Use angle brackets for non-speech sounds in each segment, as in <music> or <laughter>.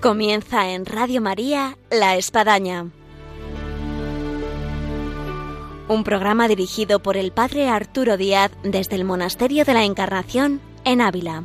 Comienza en Radio María La Espadaña. Un programa dirigido por el Padre Arturo Díaz desde el Monasterio de la Encarnación en Ávila.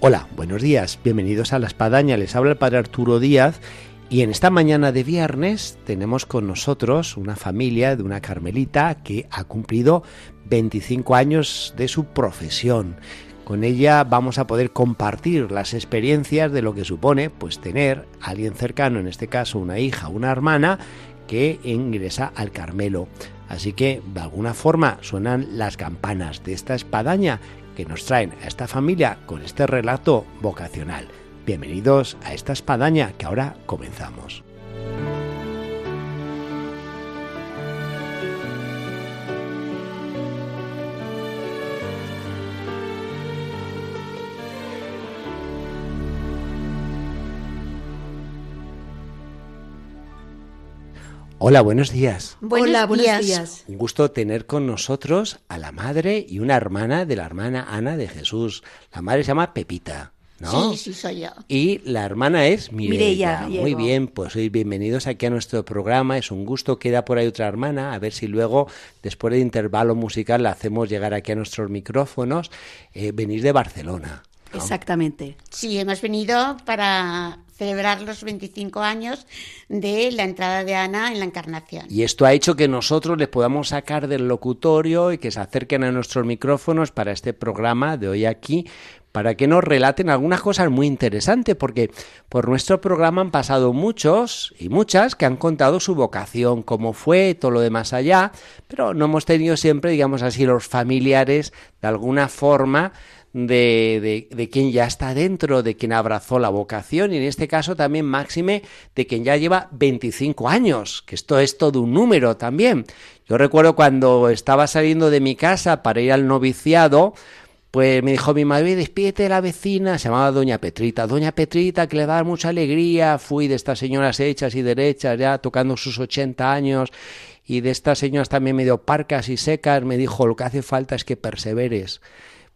Hola, buenos días, bienvenidos a La Espadaña, les habla el Padre Arturo Díaz y en esta mañana de viernes tenemos con nosotros una familia de una carmelita que ha cumplido 25 años de su profesión. Con ella vamos a poder compartir las experiencias de lo que supone pues tener a alguien cercano, en este caso una hija, una hermana que ingresa al Carmelo. Así que de alguna forma suenan las campanas de esta espadaña que nos traen a esta familia con este relato vocacional. Bienvenidos a esta espadaña que ahora comenzamos. Hola, buenos días. Buenos Hola, buenos días. días. Un gusto tener con nosotros a la madre y una hermana de la hermana Ana de Jesús. La madre se llama Pepita, ¿no? Sí, sí, soy yo. Y la hermana es Mireia. Mireia Muy bien, pues hoy bienvenidos aquí a nuestro programa. Es un gusto. Queda por ahí otra hermana. A ver si luego, después del intervalo musical, la hacemos llegar aquí a nuestros micrófonos. Eh, venís de Barcelona. ¿no? Exactamente. Sí, hemos venido para celebrar los 25 años de la entrada de Ana en la Encarnación. Y esto ha hecho que nosotros les podamos sacar del locutorio y que se acerquen a nuestros micrófonos para este programa de hoy aquí, para que nos relaten algunas cosas muy interesantes, porque por nuestro programa han pasado muchos y muchas que han contado su vocación, cómo fue, todo lo demás allá, pero no hemos tenido siempre, digamos así, los familiares de alguna forma de, de, de quien ya está dentro, de quien abrazó la vocación, y en este caso también máxime de quien ya lleva 25 años, que esto es todo un número también. Yo recuerdo cuando estaba saliendo de mi casa para ir al noviciado, pues me dijo mi madre, despídete de la vecina, se llamaba Doña Petrita, Doña Petrita, que le va a dar mucha alegría, fui de estas señoras hechas y derechas, ya tocando sus 80 años, y de estas señoras también medio parcas y secas, me dijo, lo que hace falta es que perseveres.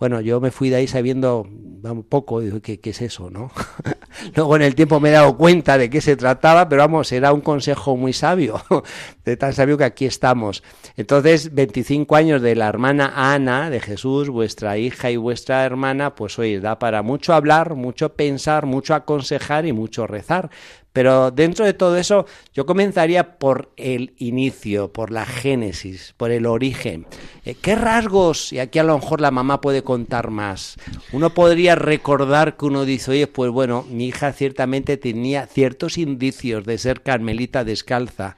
Bueno, yo me fui de ahí sabiendo un poco de qué, qué es eso, ¿no? <laughs> Luego en el tiempo me he dado cuenta de qué se trataba, pero vamos, era un consejo muy sabio, <laughs> de tan sabio que aquí estamos. Entonces, 25 años de la hermana Ana de Jesús, vuestra hija y vuestra hermana, pues hoy da para mucho hablar, mucho pensar, mucho aconsejar y mucho rezar. Pero dentro de todo eso, yo comenzaría por el inicio, por la génesis, por el origen. Eh, ¿Qué rasgos, y aquí a lo mejor la mamá puede contar más, uno podría recordar que uno dice, oye, pues bueno, mi hija ciertamente tenía ciertos indicios de ser carmelita descalza?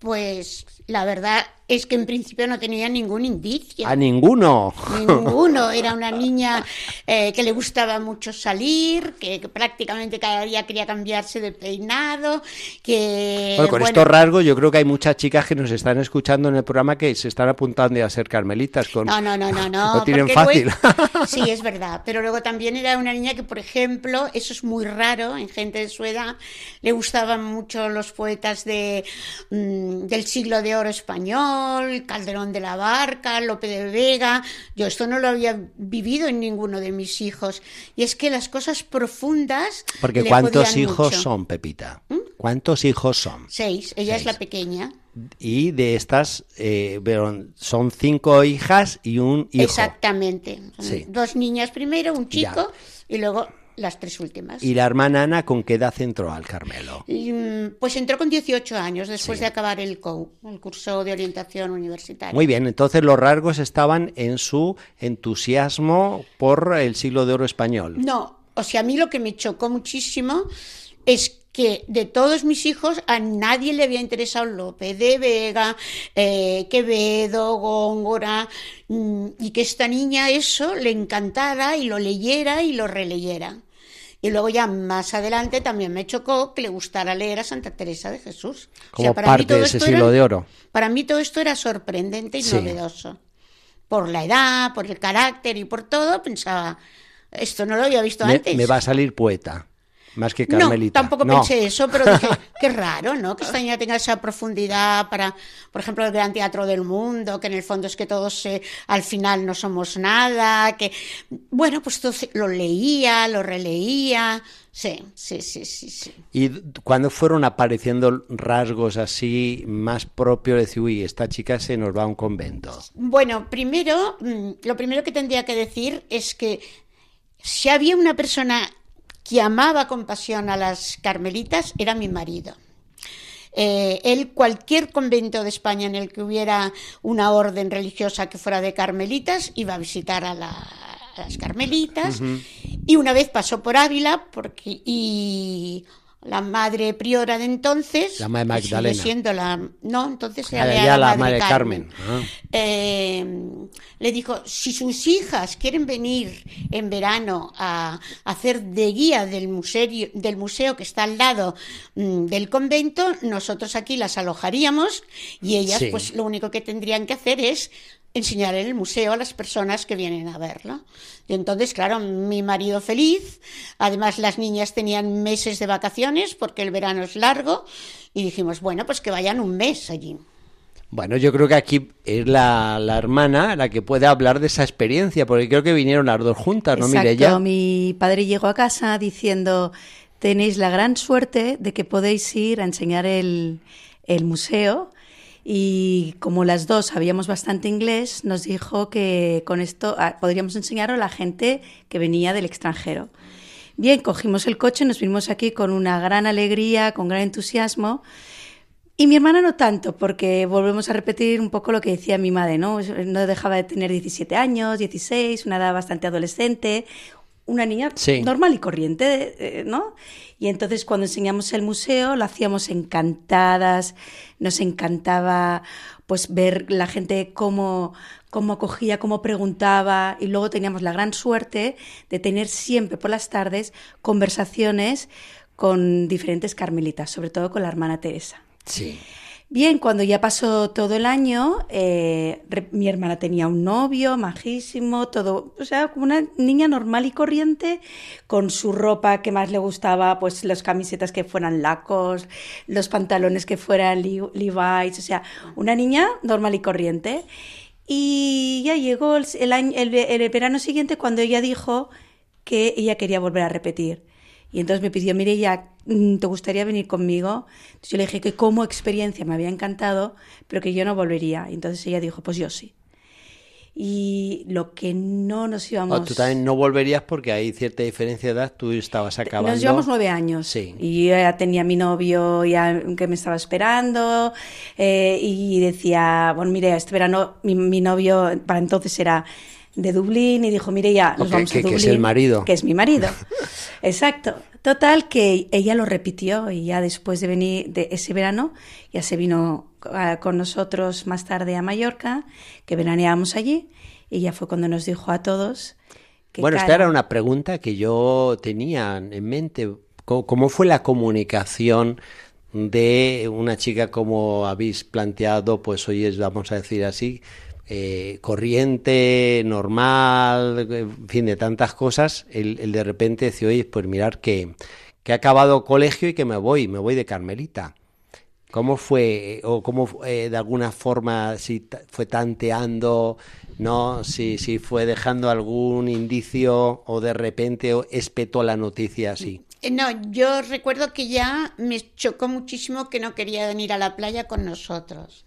Pues la verdad es que en principio no tenía ningún indicio. A ninguno. Ninguno. <laughs> Era una niña eh, que le gustaba mucho salir, que, que prácticamente cada día quería cambiarse de peinado, que... Bueno, con estos rasgos yo creo que hay muchas chicas que nos están escuchando en el programa que se están apuntando a ser carmelitas. Con... No, no, no, no, <laughs> no. Lo tienen fácil. luego- <laughs> Sí, es verdad. Pero luego también era una niña que, por ejemplo, eso es muy raro en gente de su edad, le gustaban mucho los poetas de, mm, del siglo de oro español, Calderón de la Barca, Lope de Vega. Yo esto no lo había vivido en ninguno de mis hijos. Y es que las cosas profundas. Porque le ¿cuántos hijos mucho. ¿Mm? son, Pepita? ¿Cuántos hijos son? Seis. Ella es la pequeña. Y de estas, eh, son cinco hijas y un hijo. Exactamente. Sí. Dos niñas primero, un Ya. chico y luego las tres últimas. Y la hermana Ana, ¿con qué edad entró al Carmelo? Y, mm, Pues entró con 18 años después Sí. de acabar el COU, el curso de orientación universitaria. Muy bien, entonces los rasgos estaban en su entusiasmo por el siglo de oro español. No, o sea, a mí lo que me chocó muchísimo es que de todos mis hijos a nadie le había interesado Lope de Vega, eh, Quevedo, Góngora, mm, y que esta niña eso le encantara y lo leyera y lo releyera. Y luego ya más adelante también me chocó que le gustara leer a Santa Teresa de Jesús. O Como sea, para mí parte todo de ese esto siglo era- de oro. Para mí todo esto era sorprendente y Sí. novedoso. Por la edad, por el carácter y por todo, pensaba, esto no lo había visto Me, antes. me va a salir poeta. Más que Carmelita. No, tampoco pensé eso, pero dije, <laughs> qué raro, ¿no? Que esta niña tenga esa profundidad para, por ejemplo, el Gran Teatro del Mundo, que en el fondo es que todos eh, al final no somos nada, que, bueno, pues entonces lo leía, lo releía, sí, sí, sí, sí. sí. ¿Y cuando fueron apareciendo rasgos así más propios de decir, uy, esta chica se nos va a un convento? Bueno, primero, mm, lo primero que tendría que decir es que si había una persona que amaba con pasión a las carmelitas, era mi marido. Eh, él, cualquier convento de España en el que hubiera una orden religiosa que fuera de carmelitas, iba a visitar a, la, a las carmelitas. Y una vez pasó por Ávila porque, y la madre priora de entonces. La madre que sigue Magdalena. siendo la. No, entonces Ah, era ya la, la madre madre Carmen. Carmen. Ah. Eh, le dijo: si sus hijas quieren venir en verano a, a hacer de guía del museo, del museo que está al lado mm, del convento, nosotros aquí las alojaríamos y ellas, Sí. pues lo único que tendrían que hacer es enseñar en el museo a las personas que vienen a verlo. Y entonces, claro, mi marido feliz, además las niñas tenían meses de vacaciones porque el verano es largo y dijimos, bueno, pues que vayan un mes allí. Bueno, yo creo que aquí es la, la hermana la que puede hablar de esa experiencia, porque creo que vinieron las dos juntas, ¿no, Mireia? mi padre llegó a casa diciendo, tenéis la gran suerte de que podéis ir a enseñar el, el museo y como las dos sabíamos bastante inglés, nos dijo que con esto ah, podríamos enseñarlo a la gente que venía del extranjero. Bien, cogimos el coche, nos vinimos aquí con una gran alegría, con gran entusiasmo. Y mi hermana no tanto, porque volvemos a repetir un poco lo que decía mi madre, ¿no? No dejaba de tener 17 años, 16, una edad bastante adolescente, una niña Sí. normal y corriente, eh, ¿no? Y entonces cuando enseñamos el museo lo hacíamos encantadas, nos encantaba pues ver la gente cómo, cómo acogía, cómo preguntaba y luego teníamos la gran suerte de tener siempre por las tardes conversaciones con diferentes carmelitas, sobre todo con la hermana Teresa. Sí. Bien, cuando ya pasó todo el año, eh, mi hermana tenía un novio majísimo, todo, o sea, como una niña normal y corriente, con su ropa que más le gustaba, pues las camisetas que fueran lacos, los pantalones que fueran Levi's, o sea, una niña normal y corriente. Y ya llegó el, el verano siguiente cuando ella dijo que ella quería volver a repetir. Y entonces me pidió, mire, ya, ¿te gustaría venir conmigo? Entonces yo le dije que como experiencia me había encantado, pero que yo no volvería. Y entonces ella dijo, pues yo sí. Y lo que no nos íbamos... O tú también no volverías porque hay cierta diferencia de edad, tú estabas acabando. Nos llevamos nueve años. Sí. Y yo ya tenía mi novio ya que me estaba esperando. eh, y decía, bueno, mire, este verano mi, mi novio para entonces era de Dublín y dijo, mire, ya nos vamos que- a que Dublín. es el marido. Que es mi marido. <laughs> Exacto. Total, que ella lo repitió y ya después de venir de ese verano, ya se vino ah, con nosotros más tarde a Mallorca, que veraneábamos allí, y ya fue cuando nos dijo a todos que Bueno, esta era una pregunta que yo tenía en mente. ¿Cómo, cómo fue la comunicación de una chica como habéis planteado? Pues hoy es, vamos a decir así, eh, corriente, normal, en fin, de tantas cosas. El, el de repente decir, oye, pues mirar que, que he acabado colegio y que me voy, me voy de Carmelita. ¿Cómo fue, o cómo eh, de alguna forma, si fue tanteando, no, si, si fue dejando algún indicio o de repente o espetó la noticia así? Eh, No, yo recuerdo que ya me chocó muchísimo que no quería venir a la playa con nosotros.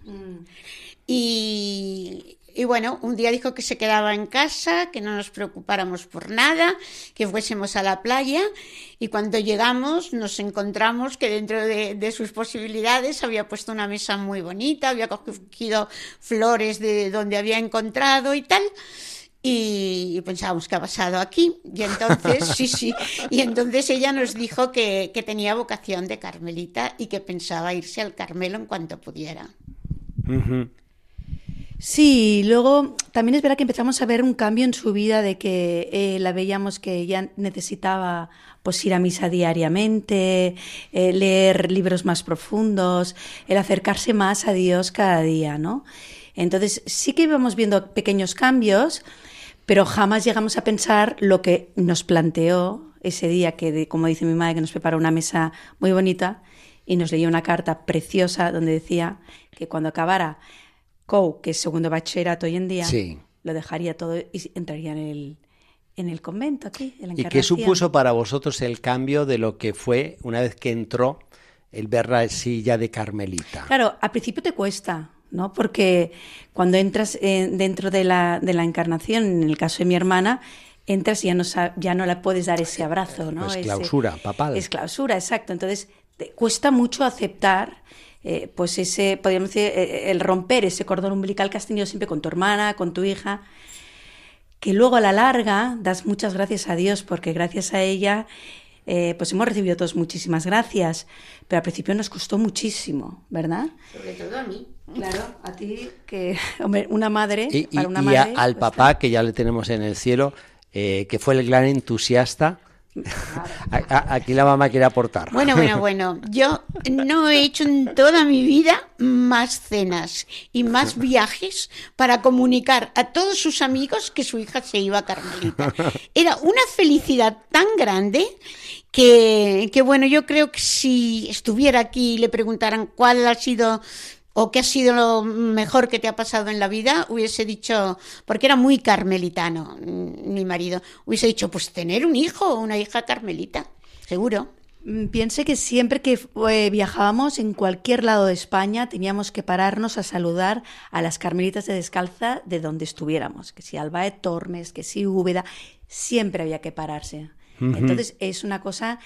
Y, bueno, un día dijo que se quedaba en casa, que no nos preocupáramos por nada, que fuésemos a la playa. Y cuando llegamos nos encontramos que dentro de, sus posibilidades había puesto una mesa muy bonita, había cogido flores de donde había encontrado y tal. Y, pensábamos que ha pasado aquí. Y entonces, sí, sí. Y entonces ella nos dijo que, tenía vocación de carmelita y que pensaba irse al Carmelo en cuanto pudiera. Ujú. Sí, luego también es verdad que empezamos a ver un cambio en su vida de que eh, la veíamos que ella necesitaba pues ir a misa diariamente, eh, leer libros más profundos, el acercarse más a Dios cada día, ¿no? Entonces sí que íbamos viendo pequeños cambios, pero jamás llegamos a pensar lo que nos planteó ese día que, como dice mi madre, que nos preparó una mesa muy bonita y nos leyó una carta preciosa donde decía que cuando acabara COU, que es segundo bachillerato hoy en día, lo dejaría todo y entraría en el, en el convento aquí, en la ¿Y qué supuso para vosotros el cambio de lo que fue una vez que entró el ver la silla de Carmelita? Claro, al principio te cuesta, ¿no? Porque cuando entras eh, dentro de la, de la encarnación, en el caso de mi hermana, entras y ya no, ya no le puedes dar ese abrazo, ¿no? Es clausura, papá. Es clausura, exacto. Entonces, te cuesta mucho aceptar eh, pues ese, podríamos decir, eh, el romper ese cordón umbilical que has tenido siempre con tu hermana, con tu hija, que luego a la larga das muchas gracias a Dios, porque gracias a ella eh, pues hemos recibido todos muchísimas gracias, pero al principio nos costó muchísimo, ¿verdad? Sobre todo a mí. Claro, a ti, que, <laughs> hombre, una madre. Y, para una madre, al pues papá, que ya le tenemos en el cielo, que fue el gran entusiasta Aquí la mamá quiere aportar. Bueno, bueno, <laughs> bueno. Yo no he hecho en toda mi vida más cenas y más viajes para comunicar a todos sus amigos que su hija se iba a Carmelita. <laughs> Era una felicidad tan grande que, que bueno, yo creo que si estuviera aquí y le preguntaran cuál ha sido o qué ha sido lo mejor que te ha pasado en la vida, hubiese dicho, porque era muy carmelitano mm, mi marido, hubiese dicho, pues tener un hijo o una hija carmelita, seguro. Mm, piense que siempre que eh, viajábamos en cualquier lado de España teníamos que pararnos a saludar a las carmelitas de descalza de donde estuviéramos, que si Alba de Tormes, que si Úbeda, siempre había que pararse. Entonces es una cosa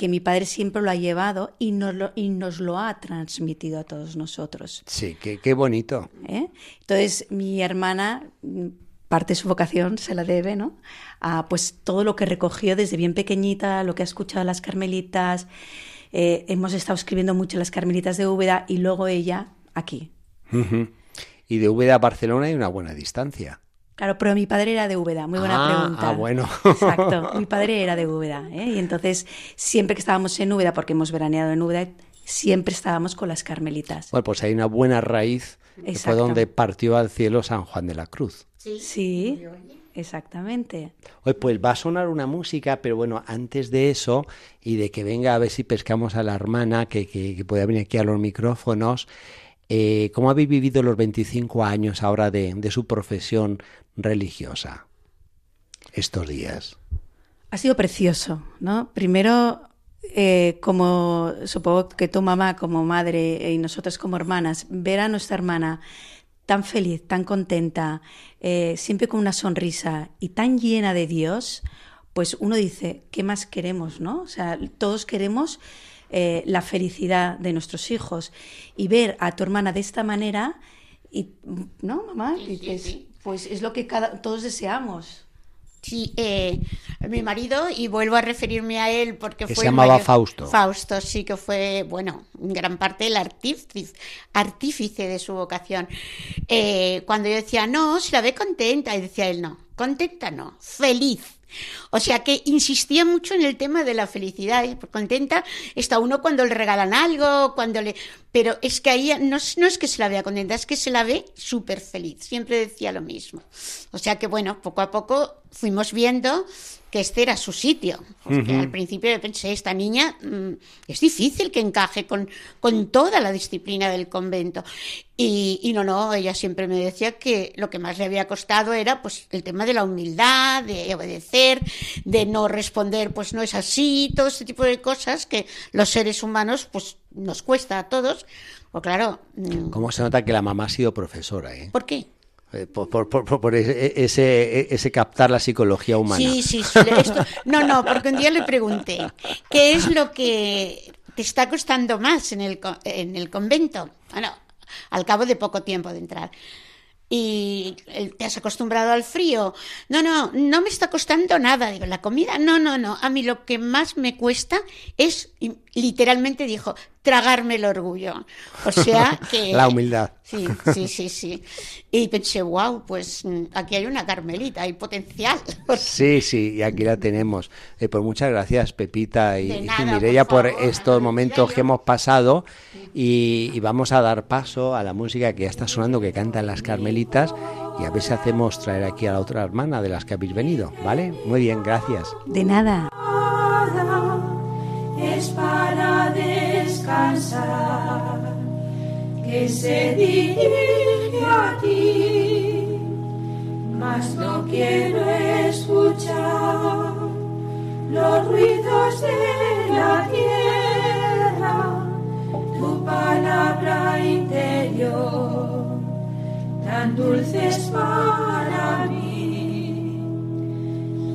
que mi padre siempre lo ha llevado y nos lo, y nos lo ha transmitido a todos nosotros. Sí, qué, bonito. ¿Eh? Entonces, mi hermana, parte de su vocación se la debe, ¿no? A pues todo lo que recogió desde bien pequeñita, lo que ha escuchado a las carmelitas. Eh, hemos estado escribiendo mucho las carmelitas de Úbeda y luego ella aquí. Y de Úbeda a Barcelona hay una buena distancia. Claro, pero mi padre era de Úbeda, muy buena ah, pregunta. Ah, bueno. Exacto, <laughs> mi padre era de Úbeda, ¿eh? y entonces siempre que estábamos en Úbeda, porque hemos veraneado en Úbeda, siempre estábamos con las carmelitas. Bueno, pues hay una buena raíz, que fue donde partió al cielo San Juan de la Cruz. Sí, sí exactamente. Oye, pues va a sonar una música, pero bueno, antes de eso y de que venga a ver si pescamos a la hermana que, que, pueda venir aquí a los micrófonos, eh, ¿cómo habéis vivido los 25 años ahora de, su profesión religiosa estos días? Ha sido precioso, ¿no? Primero, eh, como supongo que tu mamá como madre y nosotras como hermanas, ver a nuestra hermana tan feliz, tan contenta, eh, siempre con una sonrisa y tan llena de Dios, pues uno dice, ¿qué más queremos, no? O sea, todos queremos eh, la felicidad de nuestros hijos y ver a tu hermana de esta manera y, ¿no, mamá? pues es lo que cada, todos deseamos. Sí, eh, mi marido, y vuelvo a referirme a él porque fue. Se llamaba Fausto. Fausto, sí, que fue, bueno, en gran parte el artífice, artífice de su vocación. Eh, cuando yo decía, no, se la ve contenta, y decía él, no, contenta no, feliz. O sea que insistía mucho en el tema de la felicidad. y Contenta está uno cuando le regalan algo, cuando le. Pero es que ahí no, no es que se la vea contenta, es que se la ve súper feliz. Siempre decía lo mismo. O sea que bueno, poco a poco fuimos viendo que este era su sitio. Porque al principio yo pensé, esta niña mm, es difícil que encaje con, con toda la disciplina del convento. Y, y, no, no, ella siempre me decía que lo que más le había costado era pues el tema de la humildad, de obedecer, de no responder, pues no es así, todo este tipo de cosas que los seres humanos pues nos cuesta a todos. Pues claro. Mm. ¿Cómo se nota que la mamá ha sido profesora? Eh? ¿Por qué? Eh, por, por, por, ese, ese, captar la psicología humana. Sí, sí, sí no, no, porque un día le pregunté, ¿qué es lo que te está costando más en el, en el convento? Bueno, al cabo de poco tiempo de entrar y te has acostumbrado al frío. No, no, no me está costando nada. Digo, la comida, no, no, no. A mí lo que más me cuesta es, literalmente dijo, tragarme el orgullo. O sea <laughs> que... la humildad. Sí, sí, sí, sí. Y pensé, wow, pues mm, aquí hay una Carmelita, hay potencial. <laughs> Sí, sí, y aquí la tenemos. Eh, pues muchas gracias, Pepita y, Mireia, por, estos momentos que hemos pasado. Y, y, vamos a dar paso a la música que ya está sonando, que cantan las Carmelitas. Y a ver si hacemos traer aquí a la otra hermana de las que habéis venido, ¿vale? Muy bien, gracias. De nada. Descansar, que se dirige a ti, mas no quiero escuchar los ruidos de la tierra, tu palabra interior, tan dulces para mí.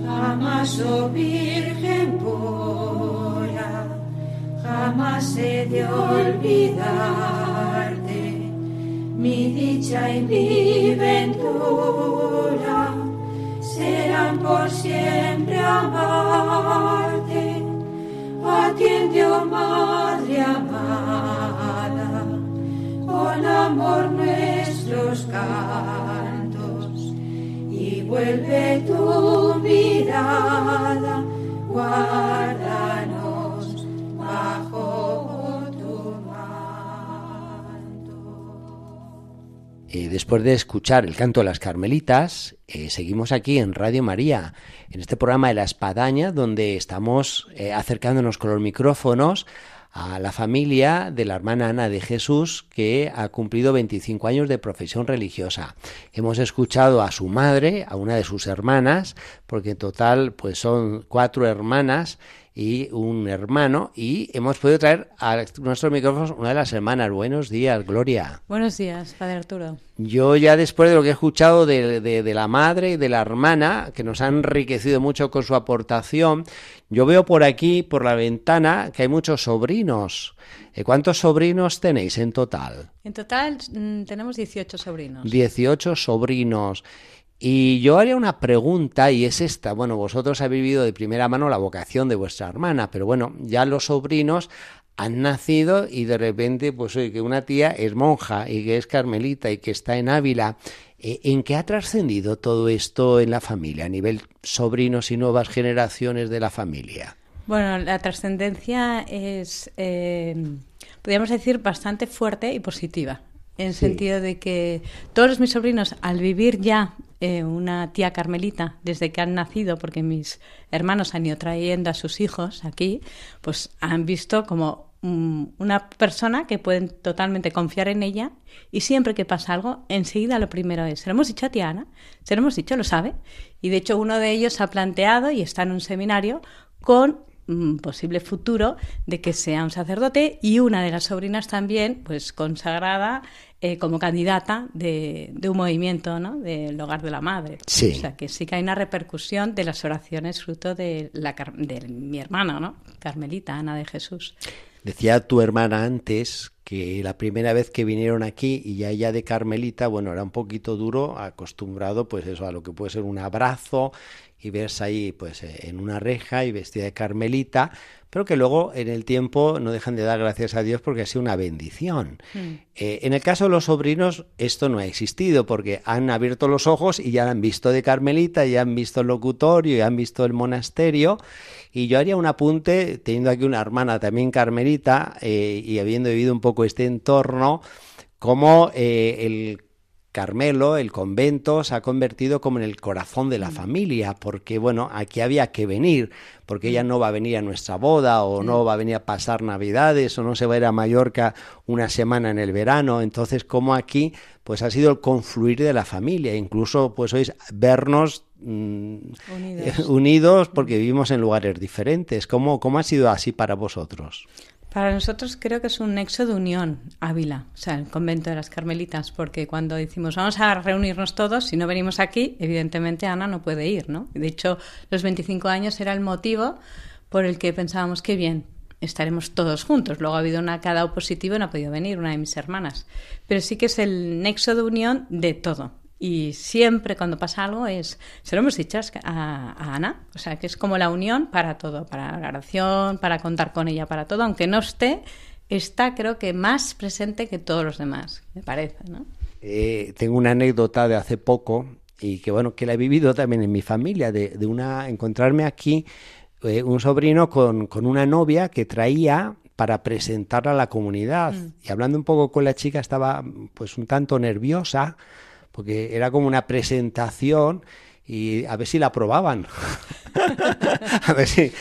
Jamás, oh jamás he de olvidarte mi dicha y mi ventura serán por siempre amarte. Atiende, oh Madre amada, con amor nuestros cantos y vuelve tu mirada, guárdanos Después de escuchar el canto de las Carmelitas, eh, seguimos aquí en Radio María, en este programa de la Espadaña, donde estamos eh, acercándonos con los micrófonos a la familia de la hermana Ana de Jesús, que ha cumplido 25 años de profesión religiosa. Hemos escuchado a su madre, a una de sus hermanas, porque en total pues son cuatro hermanas y un hermano, y hemos podido traer a nuestros micrófonos una de las hermanas. Buenos días, Gloria. Buenos días, Padre Arturo. Yo ya después de lo que he escuchado de, de, de, la madre y de la hermana, que nos han enriquecido mucho con su aportación, yo veo por aquí, por la ventana, que hay muchos sobrinos. Eh, ¿Cuántos sobrinos tenéis en total? En total mm, tenemos 18 sobrinos. 18 sobrinos. Y yo haría una pregunta y es esta. Bueno, vosotros habéis vivido de primera mano la vocación de vuestra hermana, pero bueno, ya los sobrinos han nacido y de repente, pues oye, que una tía es monja y que es carmelita y que está en Ávila. Eh, ¿En qué ha trascendido todo esto en la familia, a nivel sobrinos y nuevas generaciones de la familia? Bueno, la trascendencia es, eh, podríamos decir, bastante fuerte y positiva. En el sí. sentido de que todos mis sobrinos, al vivir ya eh, una tía carmelita desde que han nacido, porque mis hermanos han ido trayendo a sus hijos aquí, pues han visto como um, una persona que pueden totalmente confiar en ella y siempre que pasa algo, enseguida lo primero es, se lo hemos dicho a tía Ana, se lo hemos dicho, lo sabe, y de hecho uno de ellos ha planteado y está en un seminario con posible futuro de que sea un sacerdote y una de las sobrinas también, pues consagrada eh, como candidata de, de, un movimiento, ¿no? Del hogar de la madre. Sí. O sea, que sí que hay una repercusión de las oraciones fruto de, la, de mi hermana, ¿no? Carmelita, Ana de Jesús. Decía tu hermana antes que la primera vez que vinieron aquí y ya ella de Carmelita, bueno, era un poquito duro, acostumbrado pues eso a lo que puede ser un abrazo y verse ahí pues en una reja y vestida de Carmelita, pero que luego en el tiempo no dejan de dar gracias a Dios porque ha sido una bendición. Mm. Eh, en el caso de los sobrinos esto no ha existido porque han abierto los ojos y ya han visto de Carmelita, ya han visto el locutorio, ya han visto el monasterio y yo haría un apunte, teniendo aquí una hermana también carmelita eh, y habiendo vivido un poco este entorno, como eh, el Carmelo, el convento, se ha convertido como en el corazón de la familia, porque bueno, aquí había que venir, porque ella no va a venir a nuestra boda, o no va a venir a pasar navidades, o no se va a ir a Mallorca una semana en el verano. Entonces, como aquí, pues ha sido el confluir de la familia, incluso pues hoy vernos mmm, unidos. <laughs> unidos. porque vivimos en lugares diferentes. ¿Cómo, ¿Cómo ha sido así para vosotros? Para nosotros creo que es un nexo de unión Ávila, o sea, el convento de las Carmelitas, porque cuando decimos vamos a reunirnos todos, si no venimos aquí, evidentemente Ana no puede ir, ¿no? De hecho, los 25 años era el motivo por el que pensábamos que bien, estaremos todos juntos. Luego ha habido una cada positivo y no ha podido venir una de mis hermanas. Pero sí que es el nexo de unión de todo. Y siempre cuando pasa algo es, se lo hemos dicho a, a, Ana, o sea, que es como la unión para todo, para la oración, para contar con ella, para todo, aunque no esté, está creo que más presente que todos los demás, me parece, ¿no? Eh, tengo una anécdota de hace poco y que bueno, que la he vivido también en mi familia, de, de una, encontrarme aquí eh, un sobrino con, con una novia que traía para presentarla a la comunidad. Mm. Y hablando un poco con la chica estaba pues un tanto nerviosa porque era como una presentación y a ver si la probaban. <laughs> a ver si,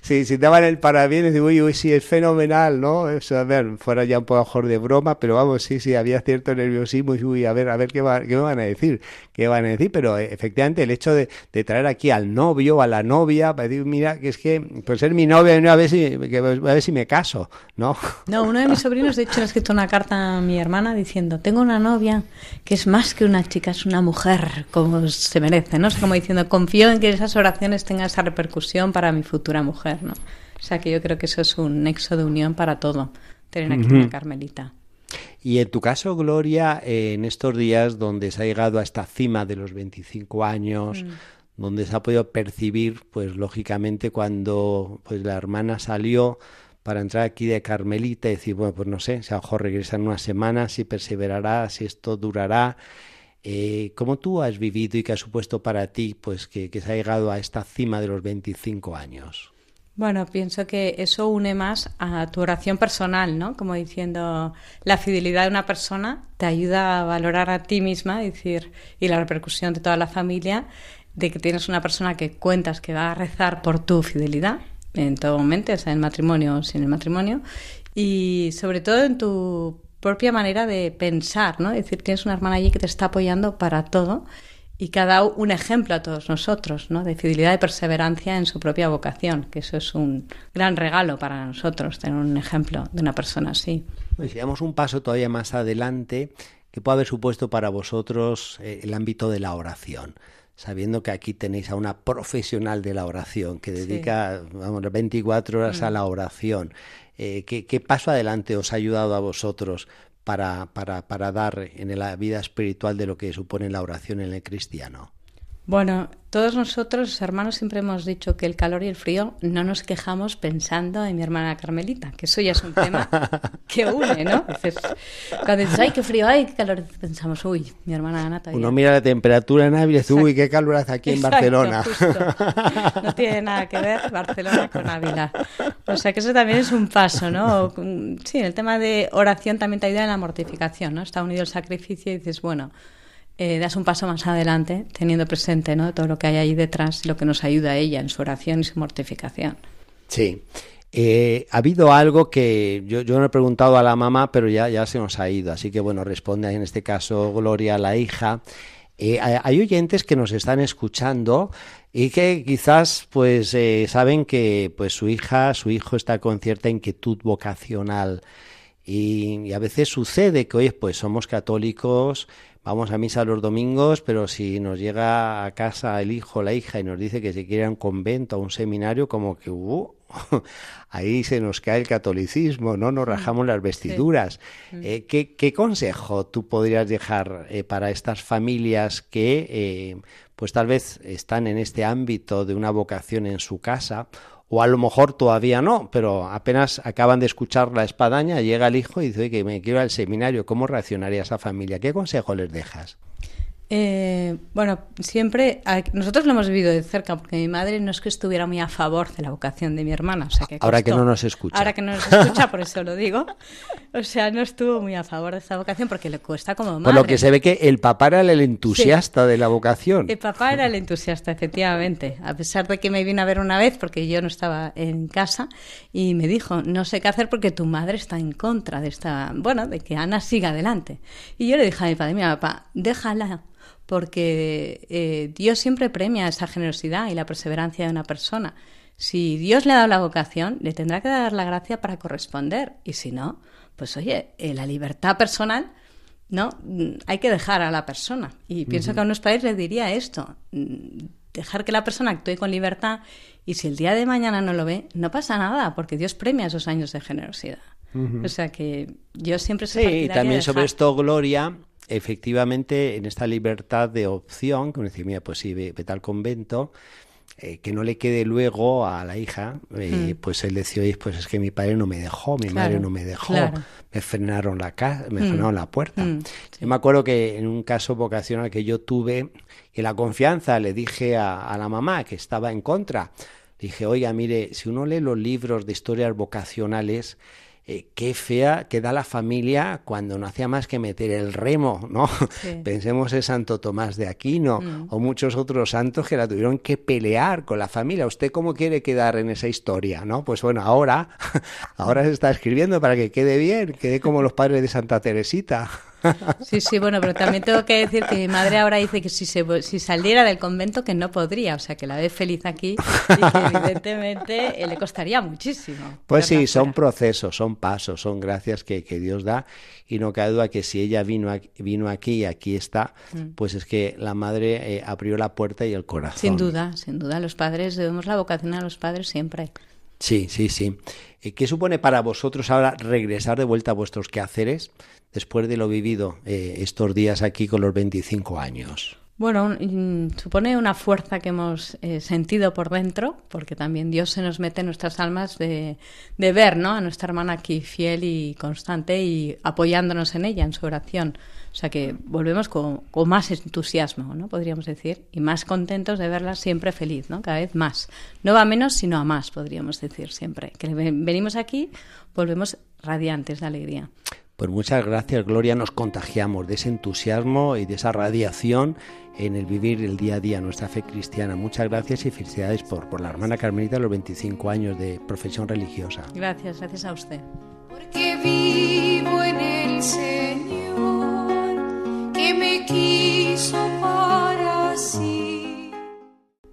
si, daban el parabienes, digo, uy, uy, sí, es fenomenal, ¿no? A ver, fuera ya un poco mejor de broma, pero vamos, sí, sí, había cierto nerviosismo y uy, a ver, a ver qué, va, qué me van a decir, qué van a decir, pero eh, efectivamente el hecho de, de traer aquí al novio, a la novia, para decir, mira, que es que, pues ser mi novia, a ver si, a ver si me caso, ¿no? No, uno de mis sobrinos, de hecho, le ha escrito una carta a mi hermana diciendo, tengo una novia que es más que una chica, es una mujer, como se merece, ¿no? como diciendo, confío en que esas oraciones tengan esa repercusión para mi futura mujer, ¿no? O sea que yo creo que eso es un nexo de unión para todo, tener aquí una Carmelita. Y en tu caso, Gloria, eh, en estos días donde se ha llegado a esta cima de los 25 años, mm. donde se ha podido percibir, pues lógicamente cuando pues la hermana salió para entrar aquí de Carmelita y decir, bueno, pues no sé, si a lo mejor regresa en una semana, si perseverará, si esto durará. Eh, ¿Cómo tú has vivido y qué ha supuesto para ti pues que, que se ha llegado a esta cima de los 25 años? Bueno, pienso que eso une más a tu oración personal, ¿no? Como diciendo, la fidelidad de una persona te ayuda a valorar a ti misma, decir, y la repercusión de toda la familia, de que tienes una persona que cuentas que va a rezar por tu fidelidad en todo momento, sea en matrimonio o sin el matrimonio, y sobre todo en tu propia manera de pensar, ¿no? Es decir, tienes una hermana allí que te está apoyando para todo y que ha dado un ejemplo a todos nosotros, ¿no? De fidelidad y perseverancia en su propia vocación, que eso es un gran regalo para nosotros, tener un ejemplo de una persona así. Pues si damos un paso todavía más adelante, ¿qué puede haber supuesto para vosotros eh, el ámbito de la oración? Sabiendo que aquí tenéis a una profesional de la oración que dedica vamos, 24 horas a mm. la oración. Eh, ¿qué, ¿qué, paso adelante os ha ayudado a vosotros para, para, para dar en la vida espiritual de lo que supone la oración en el cristiano? Bueno, todos nosotros, hermanos, siempre hemos dicho que el calor y el frío no nos quejamos pensando en mi hermana Carmelita, que eso ya es un tema <laughs> que une, ¿no? cuando dices, ay, qué frío, ay, qué calor, pensamos, uy, mi hermana Ana todavía. Uno mira la temperatura en Ávila y dice, uy, qué calor hace aquí en Barcelona. No tiene nada que ver Barcelona con Ávila. O sea que eso también es un paso, ¿no? Sí, el tema de oración también te ayuda en la mortificación, ¿no? Está unido el sacrificio y dices, bueno, eh, das un paso más adelante, teniendo presente ¿no? todo lo que hay ahí detrás, lo que nos ayuda a ella en su oración y su mortificación. Sí. Eh, ha habido algo que yo, yo no he preguntado a la mamá, pero ya, ya se nos ha ido. Así que bueno, responde en este caso Gloria, la hija. Eh, hay oyentes que nos están escuchando y que quizás pues saben que pues su hija, su hijo está con cierta inquietud vocacional y, y a veces sucede que oye pues somos católicos vamos a misa los domingos, pero si nos llega a casa el hijo o la hija y nos dice que se quiere a un convento, a un seminario, como que uh, <laughs> ahí se nos cae el catolicismo, ¿no? Nos mm, rajamos las vestiduras. Mm. Eh, ¿qué, consejo tú podrías dejar eh, para estas familias que, eh, pues tal vez están en este ámbito de una vocación en su casa o a lo mejor todavía no, pero apenas acaban de escuchar la espadaña, llega el hijo y dice, que me quiero al seminario, ¿cómo reaccionaría esa familia? ¿Qué consejo les dejas? Eh, bueno, siempre nosotros lo hemos vivido de cerca porque mi madre no es que estuviera muy a favor de la vocación de mi hermana. O sea, que ahora que no nos escucha. Ahora que no nos escucha, por eso lo digo. O sea, no estuvo muy a favor de esta vocación porque le cuesta como madre. Por lo que se ve que el papá era el entusiasta de la vocación. El papá era el entusiasta, efectivamente. A pesar de que me vino a ver una vez porque yo no estaba en casa y me dijo, no sé qué hacer porque tu madre está en contra de esta, bueno, de que Ana siga adelante. Y yo le dije a mi padre, mira papá, déjala porque eh, Dios siempre premia esa generosidad y la perseverancia de una persona. Si Dios le ha dado la vocación, le tendrá que dar la gracia para corresponder. Y si no, pues oye, eh, la libertad personal, ¿no? Mm, hay que dejar a la persona. Y pienso que a unos padres les diría esto, mm, dejar que la persona actúe con libertad y si el día de mañana no lo ve, no pasa nada, porque Dios premia esos años de generosidad. O sea que yo siempre soy Sí, y también sobre esto, Gloria, efectivamente en esta libertad de opción, que uno dice, mira, pues sí, vete al convento, eh, que no le quede luego a la hija, eh, mm. pues él decía, oye, pues es que mi padre no me dejó, mi madre no me dejó, me frenaron la casa, me mm. frenaron la puerta. Mm, yo me acuerdo que en un caso vocacional que yo tuve, en la confianza le dije a, a la mamá que estaba en contra, dije, oiga, mire, si uno lee los libros de historias vocacionales, eh, qué fea queda la familia cuando no hacía más que meter el remo, ¿no? <laughs> Pensemos en Santo Tomás de Aquino mm. o muchos otros santos que la tuvieron que pelear con la familia. ¿Usted cómo quiere quedar en esa historia, no? Pues bueno, ahora, <laughs> ahora se está escribiendo para que quede bien, quede como los padres de Santa Teresita. Sí, sí, bueno, pero también tengo que decir que mi madre ahora dice que si, se, si saliera del convento que no podría, o sea, que la ve feliz aquí y que evidentemente eh, le costaría muchísimo. Pues sí, son procesos, son pasos, son gracias que, que, Dios da y no cabe duda que si ella vino, vino aquí y aquí está, mm. pues es que la madre eh, abrió la puerta y el corazón. Sin duda, sin duda, los padres, debemos la vocación a los padres siempre. Sí, sí, sí. Eh, ¿Qué supone para vosotros ahora regresar de vuelta a vuestros quehaceres después de lo vivido eh, estos días aquí con los 25 años? Bueno, mm, supone una fuerza que hemos eh, sentido por dentro, porque también Dios se nos mete en nuestras almas de, de, ver ¿no? a nuestra hermana aquí fiel y constante y apoyándonos en ella, en su oración. O sea que volvemos con, más entusiasmo, ¿no? Podríamos decir, y más contentos de verla siempre feliz, ¿no? Cada vez más. No va a menos, sino a más, podríamos decir siempre. Que venimos aquí, volvemos radiantes de alegría. Pues muchas gracias, Gloria. Nos contagiamos de ese entusiasmo y de esa radiación en el vivir el día a día nuestra fe cristiana. Muchas gracias y felicidades por, por la hermana Carmelita, los 25 años de profesión religiosa. Gracias, gracias a usted. Porque vivo en el Señor me quiso para sí.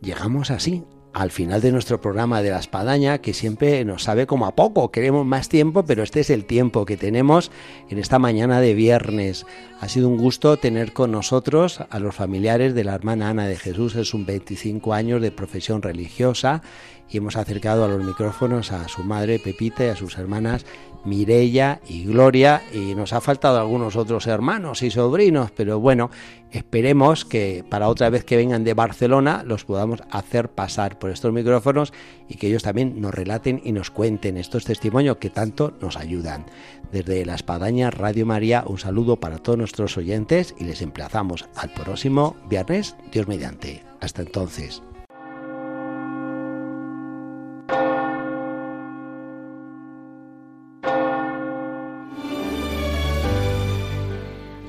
Llegamos así al final de nuestro programa de la espadaña, que siempre nos sabe como a poco, queremos más tiempo, pero este es el tiempo que tenemos en esta mañana de viernes. Ha sido un gusto tener con nosotros a los familiares de la hermana Ana de Jesús, es un 25 años de profesión religiosa y hemos acercado a los micrófonos a su madre Pepita y a sus hermanas Mirella y Gloria. Y nos ha faltado algunos otros hermanos y sobrinos, pero bueno, esperemos que para otra vez que vengan de Barcelona los podamos hacer pasar por estos micrófonos y que ellos también nos relaten y nos cuenten estos testimonios que tanto nos ayudan. Desde la Espadaña Radio María, un saludo para todos nuestros oyentes y les emplazamos al próximo viernes, Dios mediante. Hasta entonces.